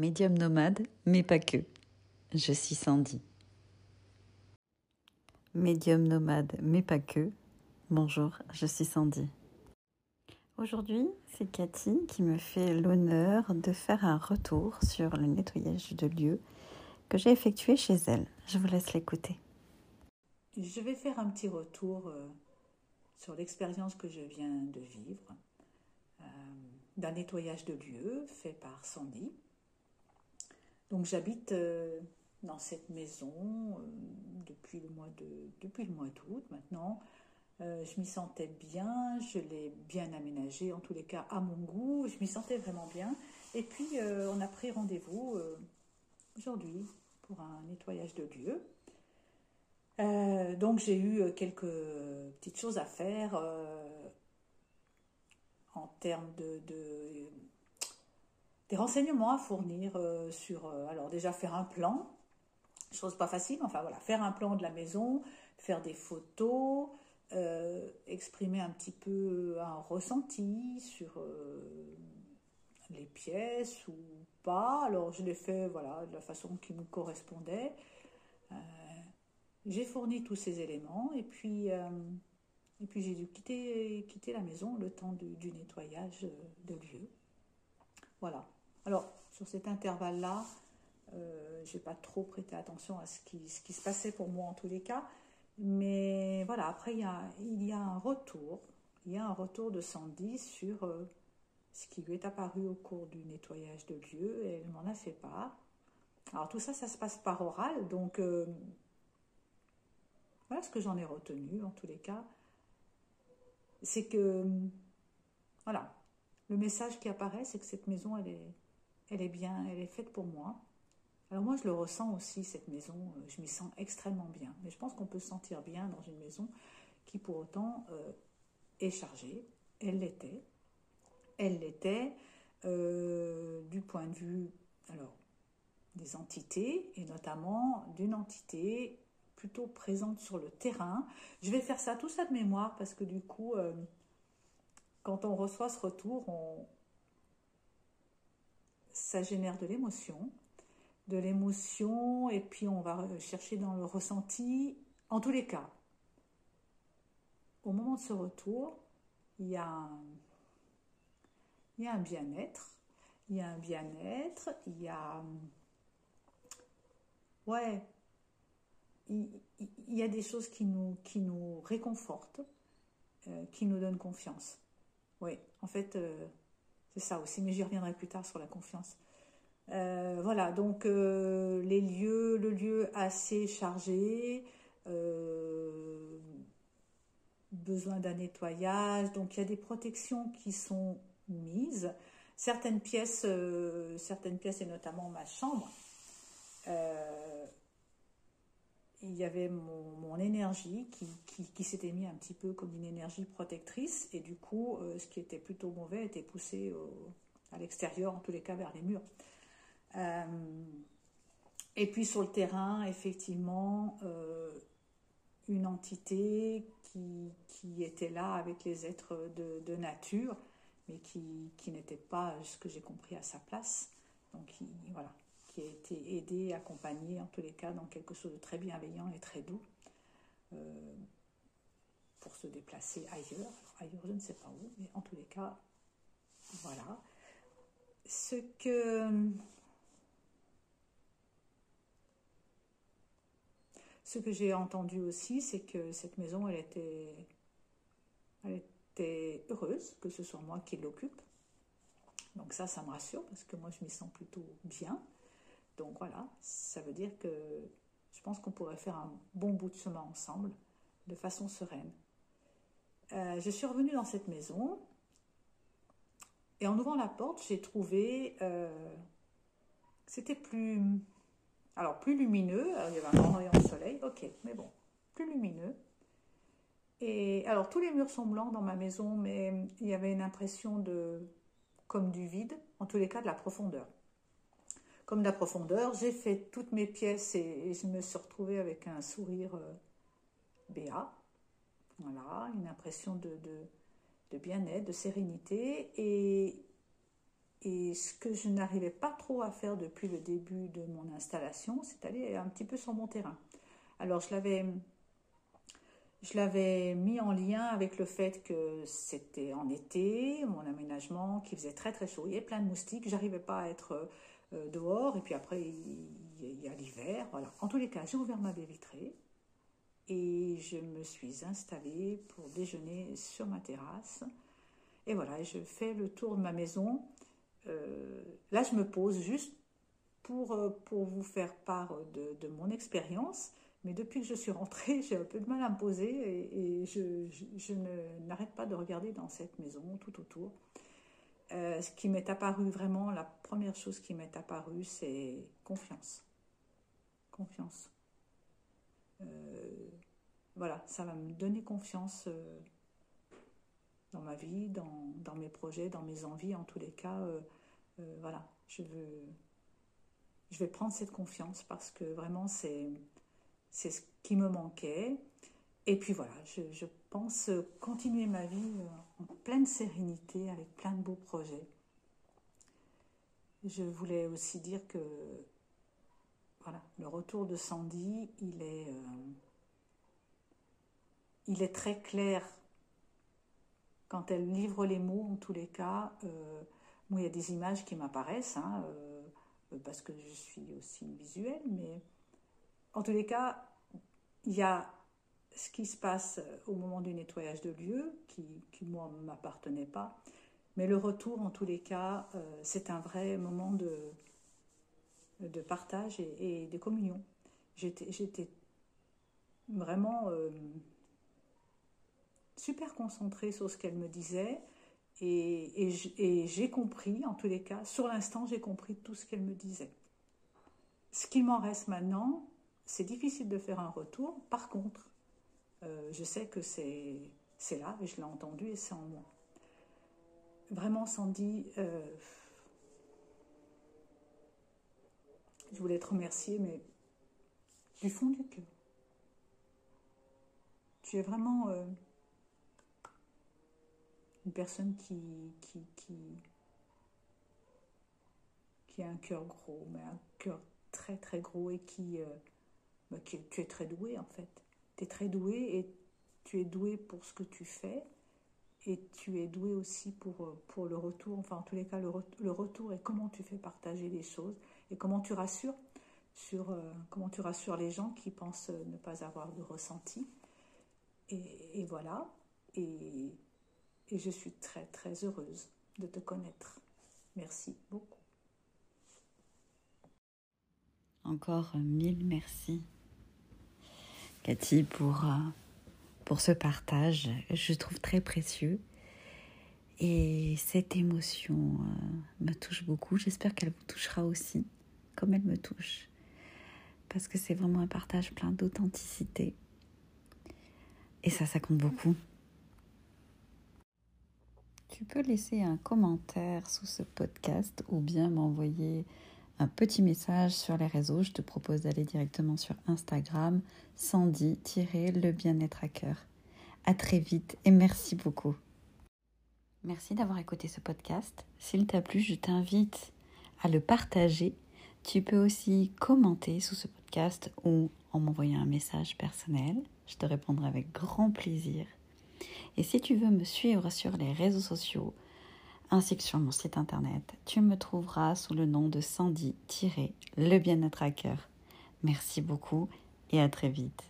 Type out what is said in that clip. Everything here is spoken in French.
médium nomade, mais pas que. Je suis Sandy. Médium nomade, mais pas que. Bonjour, je suis Sandy. Aujourd'hui, c'est Cathy qui me fait l'honneur de faire un retour sur le nettoyage de lieux que j'ai effectué chez elle. Je vous laisse l'écouter. Je vais faire un petit retour euh, sur l'expérience que je viens de vivre euh, d'un nettoyage de lieux fait par Sandy. Donc j'habite euh, dans cette maison depuis le mois de depuis le mois d'août maintenant. je m'y sentais bien, je l'ai bien aménagé, en tous les cas à mon goût, je m'y sentais vraiment bien. Et puis on a pris rendez-vous aujourd'hui pour un nettoyage de lieux. Euh, donc j'ai eu euh, quelques petites choses à faire euh, en termes de, des renseignements à fournir sur alors déjà faire un plan, chose pas facile, enfin voilà, faire un plan de la maison, faire des photos, exprimer un petit peu un ressenti sur les pièces ou pas. Alors je l'ai fait voilà de la façon qui me correspondait. J'ai fourni tous ces éléments et puis, euh, et puis j'ai dû quitter, quitter la maison le temps du, nettoyage euh, de lieu. Voilà. Alors, sur cet intervalle-là, euh, je n'ai pas trop prêté attention à ce qui, se passait pour moi en tous les cas. Mais voilà, après, il y a, un retour. Il y a un retour de Sandy sur ce qui lui est apparu au cours du nettoyage de lieu et elle m'en a fait part. Alors tout ça, ça se passe par oral, donc voilà ce que j'en ai retenu en tous les cas. C'est que, voilà, le message qui apparaît, c'est que cette maison, elle est, elle est bien, elle est faite pour moi. Alors moi, je le ressens aussi, cette maison, euh, je m'y sens extrêmement bien. Mais je pense qu'on peut se sentir bien dans une maison qui pour autant euh, est chargée. Elle l'était. Elle l'était euh, du point de vue, des entités, et notamment d'une entité plutôt présente sur le terrain. Je vais faire ça, tout ça de mémoire, parce que du coup, quand on reçoit ce retour, on... ça génère de l'émotion. De l'émotion, et puis on va chercher dans le ressenti. En tous les cas, au moment de ce retour, il y a un, un bien-être. Il y a un bien-être, il y a... Ouais, il, y a des choses qui nous, qui nous réconfortent, euh, qui nous donnent confiance. Oui, en fait, euh, c'est ça aussi, mais j'y reviendrai plus tard sur la confiance. Euh, voilà, donc les lieux, le lieu assez chargé, besoin d'un nettoyage, donc il y a des protections qui sont mises. Certaines pièces, certaines pièces et notamment ma chambre, il y avait mon, énergie qui, s'était mis un petit peu comme une énergie protectrice et du coup euh, ce qui était plutôt mauvais était poussé à l'extérieur, en tous les cas vers les murs. Euh, et puis sur le terrain, effectivement, euh, une entité qui, était là avec les êtres de, nature, mais qui, qui n'était pas, ce que j'ai compris, à sa place. Donc voilà, qui a été aidé, accompagné, en tous les cas, dans quelque chose de très bienveillant et très doux, euh, pour se déplacer ailleurs. ailleurs, je ne sais pas où, mais en tous les cas, voilà. Ce que. Ce que j'ai entendu aussi, c'est que cette maison, elle était, elle était heureuse que ce soit moi qui l'occupe. Donc ça, ça me rassure parce que moi, je m'y sens plutôt bien. Donc voilà, ça veut dire que je pense qu'on pourrait faire un bon bout de chemin ensemble, de façon sereine. Euh, je suis revenue dans cette maison et en ouvrant la porte, j'ai trouvé euh, c'était plus alors plus lumineux. il y avait un grand rayon de soleil, ok, mais bon, plus lumineux. Et alors tous les murs sont blancs dans ma maison, mais il y avait une impression de comme du vide, en tous les cas de la profondeur comme la profondeur. J'ai fait toutes mes pièces et, je me suis retrouvée avec un sourire euh, béat. Voilà, une impression de, de, bien-être, de sérénité. Et Et ce que je n'arrivais pas trop à faire depuis le début de mon installation, c'est aller un petit peu sur mon terrain. Alors je l'avais, je l'avais mis en lien avec le fait que c'était en été, mon aménagement, qui faisait très très chaud, il y avait plein de moustiques, j'arrivais pas à être euh, dehors, et puis après il y a l'hiver. En tous les cas, j'ai ouvert ma baie vitrée et je me suis installée pour déjeuner sur ma terrasse. Et voilà, je fais le tour de ma maison. Euh, là, je me pose juste pour, euh, pour vous faire part de, de mon expérience. Mais depuis que je suis rentrée, j'ai un peu de mal à me poser et, je, je, n'arrête pas de regarder dans cette maison tout autour. Euh, ce qui m'est apparu vraiment, la première chose qui m'est apparue, c'est confiance. Confiance. voilà, ça va me donner confiance dans ma vie, dans, mes projets, dans mes envies, en tous les cas, euh, euh, voilà, je vais prendre cette confiance parce que vraiment c'est ce qui me manquait. Et puis voilà, je, pense continuer ma vie euh, en pleine sérénité avec plein de beaux projets. Je voulais aussi dire que voilà, le retour de Sandy, il est, il est très clair quand elle livre les mots, en tous les cas, euh, moi, il y a des images qui m'apparaissent, hein, euh, parce que je suis aussi visuelle, mais en tous les cas, il y a ce qui se passe au moment du nettoyage de lieu, qui, moi, ne m'appartenait pas, mais le retour, en tous les cas, euh, c'est un vrai moment de, de partage et, de communion. J'étais vraiment super concentrée sur ce qu'elle me disait. Et, et j'ai compris, en tous les cas, sur l'instant, j'ai compris tout ce qu'elle me disait. Ce qui m'en reste maintenant, c'est difficile de faire un retour. Par contre, euh, je sais que c'est là, et je l'ai entendu, et c'est en moi. Vraiment, Sandy, euh, je voulais te remercier, mais du fond du cœur. Tu es vraiment... Euh, une personne qui, qui, qui, qui a un cœur gros, mais un cœur très très gros et qui, bah, tu es très doué en fait. Très doué et tu es doué pour ce que tu fais et tu es doué aussi pour, euh, pour le retour, enfin en tous les cas le, le retour et comment tu fais partager les choses et comment tu rassures sur euh, comment tu rassures les gens qui pensent ne pas avoir de ressenti. Et, et voilà. Et et je suis très très heureuse de te connaître. Merci beaucoup. Encore mille merci, Cathy, pour, euh, pour ce partage. Je trouve très précieux. Et cette émotion euh, me touche beaucoup. J'espère qu'elle vous touchera aussi, comme elle me touche. Parce que c'est vraiment un partage plein d'authenticité. Et ça, ça compte beaucoup. Tu peux laisser un commentaire sous ce podcast ou bien m'envoyer un petit message sur les réseaux. Je te propose d'aller directement sur Instagram, Sandy-le bien-être à cœur. À très vite et merci beaucoup. Merci d'avoir écouté ce podcast. S'il t'a plu, je t'invite à le partager. Tu peux aussi commenter sous ce podcast ou en m'envoyant un message personnel. Je te répondrai avec grand plaisir. Et si tu veux me suivre sur les réseaux sociaux ainsi que sur mon site internet, tu me trouveras sous le nom de Sandy-le bien-être. Merci beaucoup et à très vite.